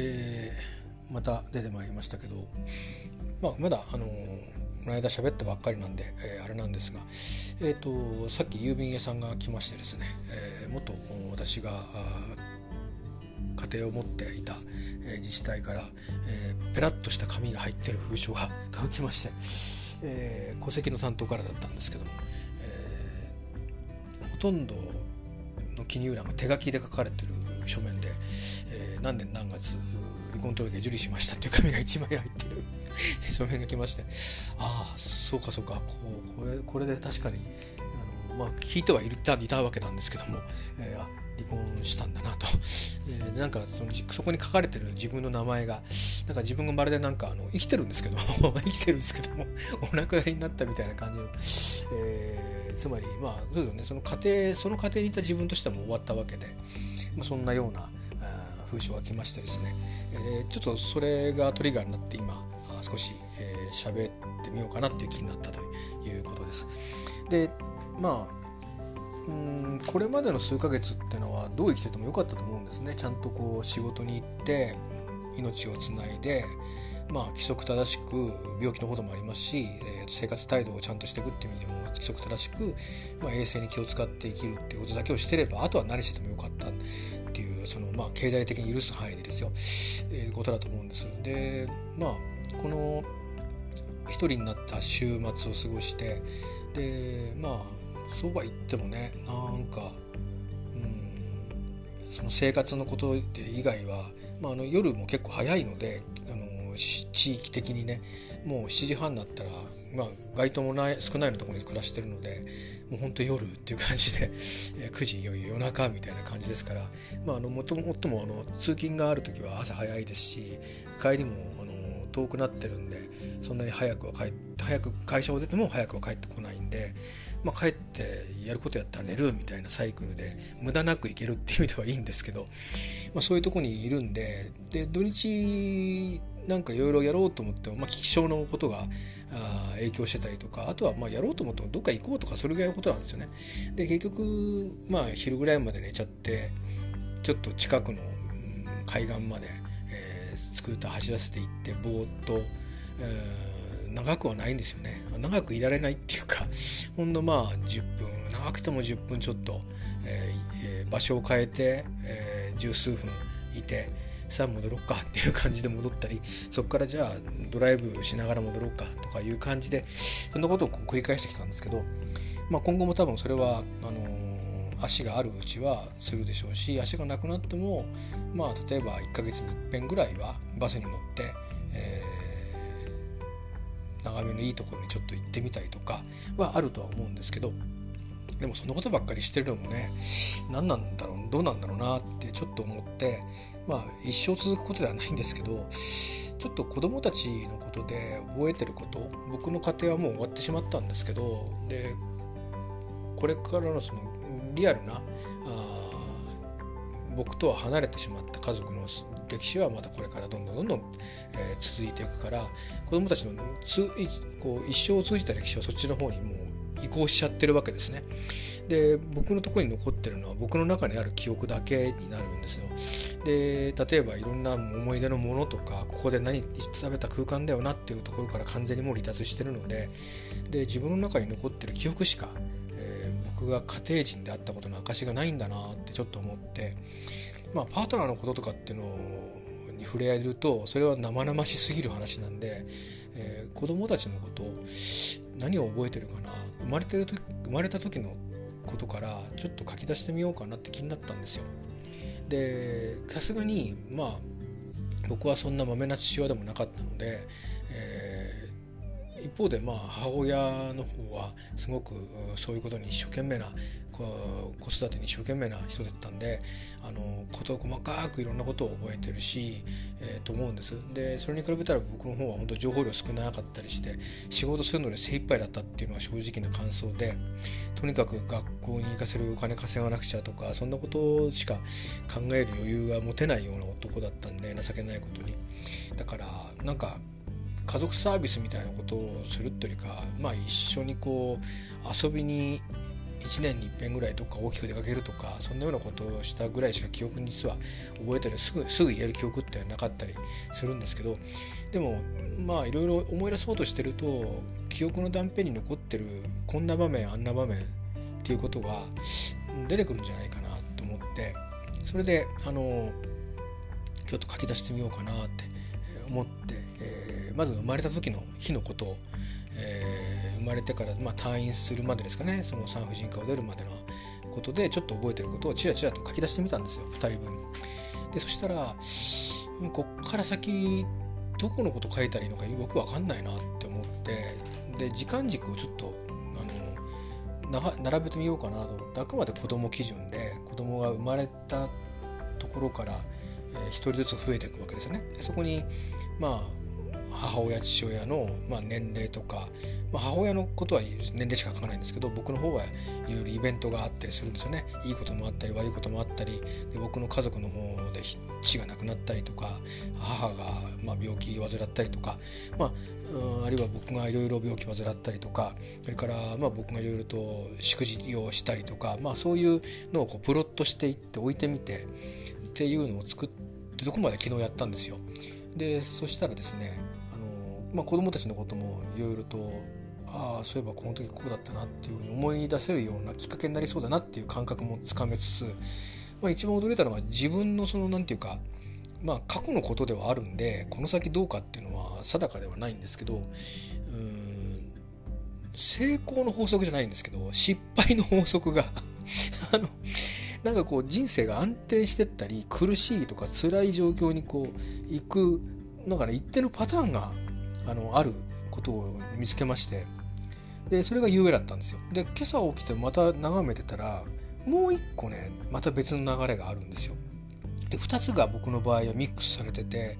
えー、また出てまいりましたけど、まあ、まだあのこの間喋ったばっかりなんで、えー、あれなんですが、えーと、さっき郵便屋さんが来ましてですね、えー、元私が家庭を持っていた、え自治体から、えー、ペラッとした紙が入ってる封書が 届きまして、えー、戸籍の担当からだったんですけども、えー、ほとんどの記入欄が手書きで書かれてる書面で、えー、何年何月離婚届受理しましたっていう紙が1枚入ってる。書面が来まして。ああそうかそうか。これこれで確かにあの、まあ、聞いてはいたいたわけなんですけども、えー、離婚したんだなと、えー、なんかそのそこに書かれてる自分の名前がなんか自分がまるでなんかあの生きてるんですけど生きてるんですけども お亡くなりになったみたいな感じの、えー、つまりまあそうですよね。その家庭その家庭にいた自分としても終わったわけで、ま、そんなような風潮が来ましてですね、えー、ちょっとそれがトリガーになって今少し喋、えー、ってみようかなっていう気になったということです。でまあうんこれまでの数ヶ月っていうのはどう生きててもよかったと思うんですねちゃんとこう仕事に行って命をつないでまあ規則正しく病気のこともありますし、えー、生活態度をちゃんとしていくっていう意味でも規則正しく、まあ、衛生に気を使って生きるっていうことだけをしてればあとは何しててもよかったっていうそのまあ経済的に許す範囲でですよ、えー、ことだと思うんです。でまあこの一人になった週末を過ごしてでまあそうは言ってもねなんかうんその生活のことで以外は、まあ、あの夜も結構早いのであの地域的にねもう7時半になったら、まあ、街灯もない少ないのところに暮らしてるのでもうほんと夜っていう感じで9時いよいよ夜中みたいな感じですから、まあ、あのもともともあの通勤がある時は朝早いですし帰りもあの遠くなってるんでそんなに早くは帰早く会社を出ても早くは帰ってこないんでまあ、帰ってやることやったら寝るみたいなサイクルで無駄なく行けるっていう意味ではいいんですけど、まあ、そういうとこにいるんでで土日なんかいろいろやろうと思っても、まあ、気象のことがあ影響してたりとかあとはまあやろうと思ってもどっか行こうとかそれぐらいのことなんですよね。で結局まあ昼ぐらいまで寝ちゃってちょっと近くの海岸まで、えー、スクーター走らせて行ってぼーっと、えー長くはないんですよね長くいられないっていうか ほんのまあ10分長くても10分ちょっと、えー、場所を変えて、えー、十数分いてさあ戻ろうかっていう感じで戻ったりそこからじゃあドライブしながら戻ろうかとかいう感じでそんなことをこう繰り返してきたんですけど、まあ、今後も多分それはあのー、足があるうちはするでしょうし足がなくなってもまあ例えば1ヶ月に1遍ぐらいはバスに乗って、えー眺めのいいところにちょっと行ってみたりとかはあるとは思うんですけどでもそのことばっかりしてるのもね何なんだろうどうなんだろうなってちょっと思ってまあ一生続くことではないんですけどちょっと子供たちのことで覚えてること僕の家庭はもう終わってしまったんですけどでこれからのそのリアルなあ僕とは離れてしまった家族の歴史はまたこれからどんどんどんどん、えー、続いていくから子どもたちのつこう一生を通じた歴史はそっちの方に移行しちゃってるわけですね。で僕のとこに残ってるのは僕の中にある記憶だけになるんですよ。で例えばいろんな思い出のものとかここで何食べた空間だよなっていうところから完全にもう離脱してるのでで自分の中に残ってる記憶しか、えー、僕が家庭人であったことの証がないんだなってちょっと思ってまあ、パートナーのこととかっていうのに触れ合えるとそれは生々しすぎる話なんで、えー、子供たちのことを何を覚えてるかな？生まれてる時生まれた時のことからちょっと書き出してみようかなって気になったんですよ。でさすがにまあ僕はそんなまめな父親でもなかったので、えー、一方でまあ母親の方はすごくそういうことに一生懸命な子育てに一生懸命な人だったんであの事細かくいろんなことを覚えてるし、えー、と思うんです。でそれに比べたら僕の方は本当情報量少なかったりして仕事するので精一杯だったっていうのは正直な感想でとにかく学校に行かせるお金稼がなくちゃとかそんなことしか考える余裕が持てないような男だったんで情けないことに。だからなんか家族サービスみたいなことをするというかまあ一緒にこう遊びに1年に一遍ぐらいどっか大きく出かけるとかそんなようなことをしたぐらいしか記憶に実は覚えたりすぐすぐ言える記憶ってなかったりするんですけどでもまあいろいろ思い出そうとしてると記憶の断片に残ってるこんな場面あんな場面っていうことが出てくるんじゃないかなと思ってそれであのちょっと書き出してみようかなって思って、えー、まず生まれた時の日のことを、えー、生まれてから、まあ、退院するまでですかねその産婦人科を出るまでのことでちょっと覚えてることをちらちらと書き出してみたんですよ2人分。でそしたらこっから先どこのこと書いたらいいのかよく分かんないなって思ってで時間軸をちょっとあの並べてみようかなと思ってあくまで子供基準で子供が生まれたところから1人ずつ増えていくわけですよね。そこにまあ母親父親の、まあ、年齢とか、まあ、母親のことは年齢しか書かないんですけど僕の方はいろいろイベントがあったりするんですよねいいこともあったり悪いこともあったりで僕の家族の方で父が亡くなったりとか母がまあ病気患ったりとか、まあ、あるいは僕がいろいろ病気患ったりとかそれからまあ僕がいろいろと祝辞をしたりとか、まあ、そういうのをこうプロットしていって置いてみてっていうのを作ってどこまで昨日やったんですよ。でそしたらですね、まあ、子供たちのこともいろいろとああそういえばこの時こうだったなっていうふうに思い出せるようなきっかけになりそうだなっていう感覚もつかめつつ、まあ、一番驚いたのは自分のその何て言うかまあ過去のことではあるんでこの先どうかっていうのは定かではないんですけどうん成功の法則じゃないんですけど失敗の法則が あのなんかこう人生が安定してったり苦しいとか辛い状況にこう行くなんかね一定のパターンがあのあることを見つけましてでそれが有名だったんですよ。で今朝起きてまた眺めてたらもう一個ねまた別の流れがあるんですよ。で2つが僕の場合はミックスされてて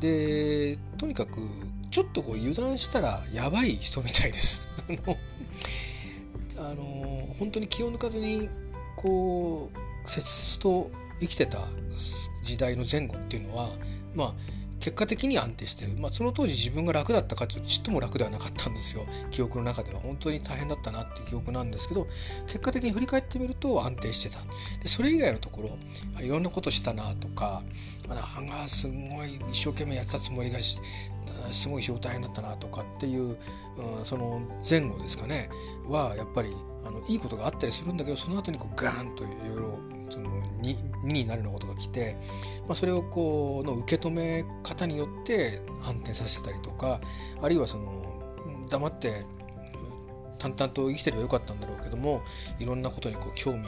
でとにかくちょっとこう油断したらやばい人みたいです。あの本当に気を抜かずにこう切々と生きてた時代の前後っていうのはまあ結果的に安定してる、まあ、その当時自分が楽だったかというとちっとも楽ではなかったんですよ。記憶の中では。本当に大変だったなっていう記憶なんですけど結果的に振り返ってみると安定してた。でそれ以外のところいろんなことしたなとかあがすごい一生懸命やったつもりがすごい仕事大変だったなとかっていう、うん、その前後ですかね。はやっぱりあのいいことがあったりするんだけどその後にこうガーンといろいろその 2, になるようなことが来て、まあ、それをこうの受け止め方によって反転させたりとかあるいはその黙って淡々と生きてればよかったんだろうけどもいろんなことにこう興味を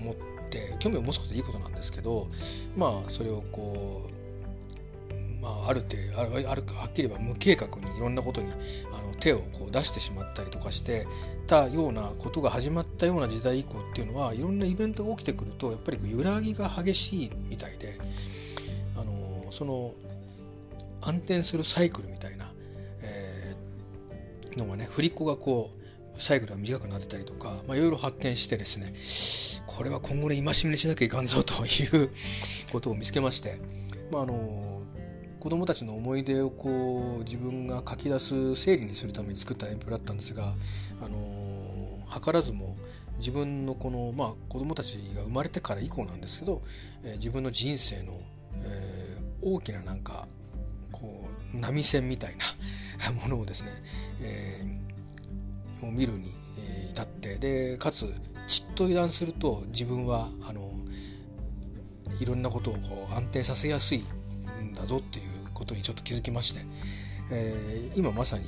持って興味を持つことはいいことなんですけどまあそれをこうまあ、ある程度あるあるはっきり言えば無計画にいろんなことにあの手をこう出してしまったりとかしてたようなことが始まったような時代以降っていうのはいろんなイベントが起きてくるとやっぱり揺らぎが激しいみたいで、あのその暗転するサイクルみたいな、えー、のがね振り子がこうサイクルが短くなってたりとか、まあ、いろいろ発見してですねこれは今後の戒めにしなきゃいかんぞということを見つけまして、まあ、あの子供たちの思い出をこう自分が書き出す整理にするために作った鉛筆だったんですが、あの図らずも自分のこの、まあ、子供たちが生まれてから以降なんですけど、えー、自分の人生の、えー、大きななんかこう波線みたいな ものをですね、えー、を見るに至ってでかつちっと油断すると自分はあのいろんなことをこう安定させやすいんだぞっていうことにちょっと気づきまして、えー、今まさに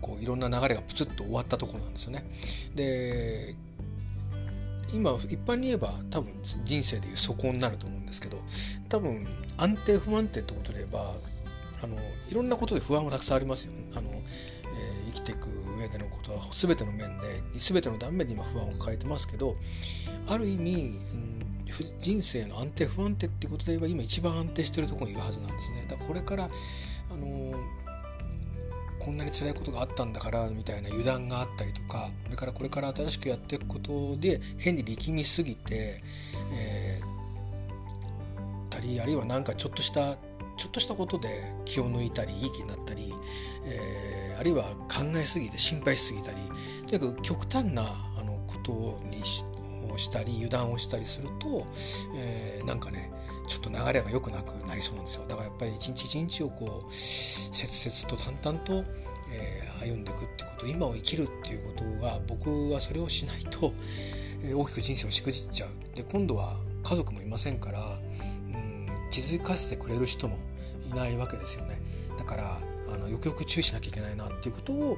こういろんな流れがプツッと終わったところなんですよね。で今一般に言えば多分人生でいう底になると思うんですけど多分安定不安定ってことで言えばあのいろんなことで不安がたくさんありますよね。あのえー、生きていく上でのことは全ての面で全ての断面で今不安を抱えてますけどある意味、うん人生の安定不安定ってことで言えば今一番安定してるとこにいるはずなんですね。だからこれからあのこんなに辛いことがあったんだからみたいな油断があったりとかそれからこれから新しくやっていくことで変に力みすぎて、えー、たりあるいは何かちょっとしたちょっとしたことで気を抜いたりいい気になったり、えー、あるいは考えすぎて心配しすぎたりとにかく極端なあのことことにししたり油断をしたりすると、えー、なんかねちょっと流れが良くなくなりそうなんですよ。だからやっぱり一日一日をこう切々と淡々と、えー、歩んでいくってこと今を生きるっていうことが僕はそれをしないと、えー、大きく人生をしくじっちゃう。で今度は家族もいませんから、うん、気づかせてくれる人もいないわけですよね。だからあのよくよく注意しなきゃいけないなっていうことを、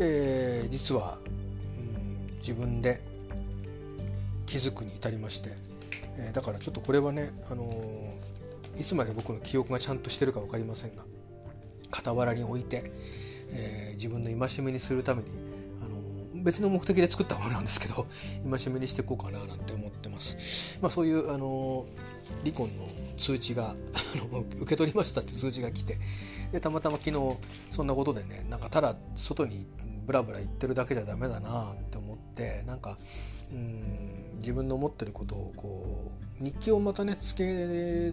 えー、実は、うん、自分で気づくに至りまして、えー、だからちょっとこれはね、あのー、いつまで僕の記憶がちゃんとしてるか分かりませんが傍らに置いて、えー、自分の戒めにするために、あの別の目的で作ったものなんですけど 戒めにしていこうかななんて思ってます。まあ、そういう、あの離婚の通知が 受け取りましたって通知が来てでたまたま昨日そんなことでねなんかただ外にブラブラ言ってるだけじゃダメだなって思ってなんかうん自分の思ってることをこう日記をまたねつけ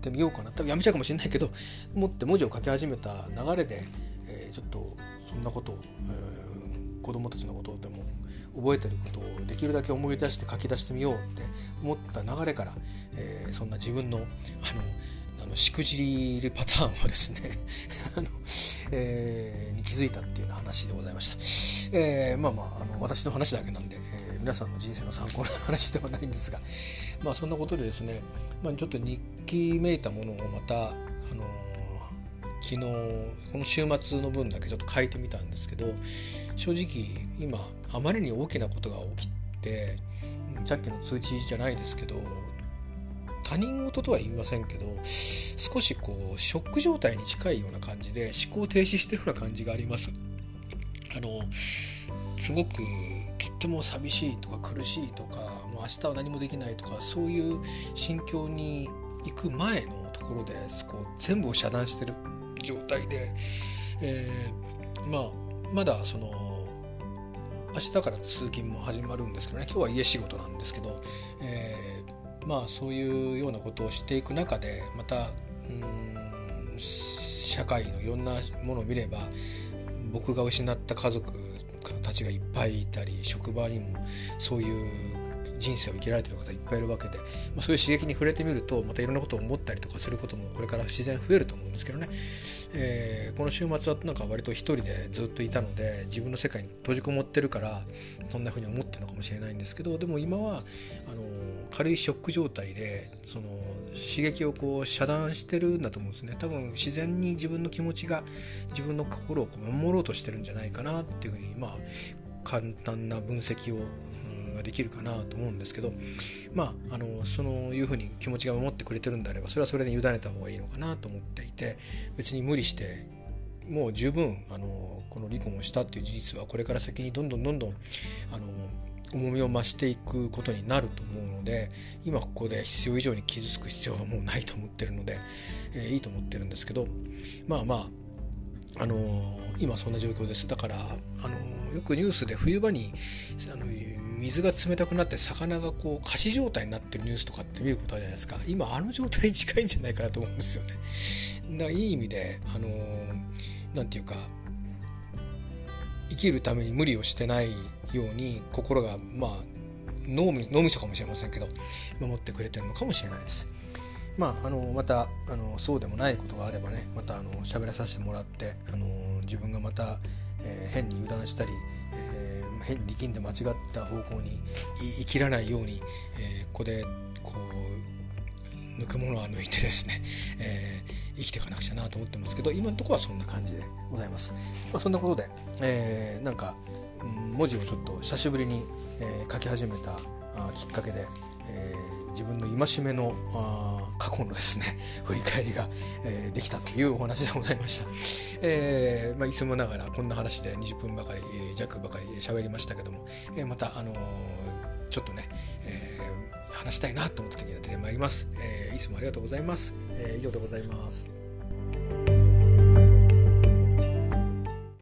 てみようかな多分やめちゃうかもしれないけど 思って文字を書き始めた流れで、えー、ちょっとそんなことを、えー、子供たちのことでも覚えてることをできるだけ思い出して書き出してみようって思った流れから、えー、そんな自分のあのあのしくじるパターンをですね あの、えー、に気づいたっていうような話でございました。えー、まあまああの私の話だけなんで、皆さんの人生の参考になる話ではないんですが まあそんなことでですね、まあ、ちょっと日記めいたものをまた、あの昨日この週末の分だけちょっと書いてみたんですけど正直今あまりに大きなことが起きてさっきの通知じゃないですけど他人事とは言いませんけど少しこうショック状態に近いような感じで思考停止してるような感じがあります。あのすごくとっても寂しいとか苦しいとかもう明日は何もできないとかそういう心境に行く前のところでこう全部を遮断してる状態で、えー、まあまだその明日から通勤も始まるんですけどね今日は家仕事なんですけど、えー、まあそういうようなことをしていく中でまたうん社会のいろんなものを見れば僕が失った家族たちがいっぱいいたり職場にもそういう人生を生きられてる方いっぱいいるわけで、まあ、そういう刺激に触れてみるとまたいろんなことを思ったりとかすることもこれから自然増えると思うんですけどね、えー、この週末はなんか割と一人でずっといたので自分の世界に閉じこもってるからそんな風に思ってるのかもしれないんですけどでも今はあの軽いショック状態でその刺激をこう遮断してるんだと思うんですね。多分自然に自分の気持ちが自分の心をこう守ろうとしてるんじゃないかなっていうふうにまあ簡単な分析を、ができるかなと思うんですけどまああのそのいうふうに気持ちが守ってくれてるんであればそれはそれで委ねた方がいいのかなと思っていて別に無理してもう十分あのこの離婚をしたっていう事実はこれから先にどんどんどんどんあの重みを増していくことになると思うので今ここで必要以上に傷つく必要はもうないと思ってるので、えー、いいと思ってるんですけどまあまああのー、今そんな状況です。だから、あのー、よくニュースで冬場にあの水が冷たくなって魚がこう仮死状態になってるニュースとかって見ることあるじゃないですか今あの状態に近いんじゃないかなと思うんですよねだからいい意味であのなんていうか生きるために無理をしてないように心がまあ脳み脳みそかもしれませんけど守ってくれてるのかもしれないです。まあ、あのまたあのそうでもないことがあればねまたあの喋らさせてもらってあの自分がまた、えー、変に油断したり、えー、変に力んで間違った方向に生きらないように、えー、ここでこう抜くものは抜いてですね、えー、生きていかなくちゃなと思ってますけど今のところはそんな感じでございます。まあ、そんなことで、えー、なんか文字をちょっと久しぶりに、えー、書き始めたあきっかけで、えー、自分の戒めのあ過去のですね 振り返りが、えー、できたというお話でございました、えーまあ、いつもながらこんな話で20分ばかり弱ばかり喋りましたけども、えー、またあのー、ちょっとね、えー、話したいなと思った時には出てまいります、えー、いつもありがとうございます、えー、以上でございます。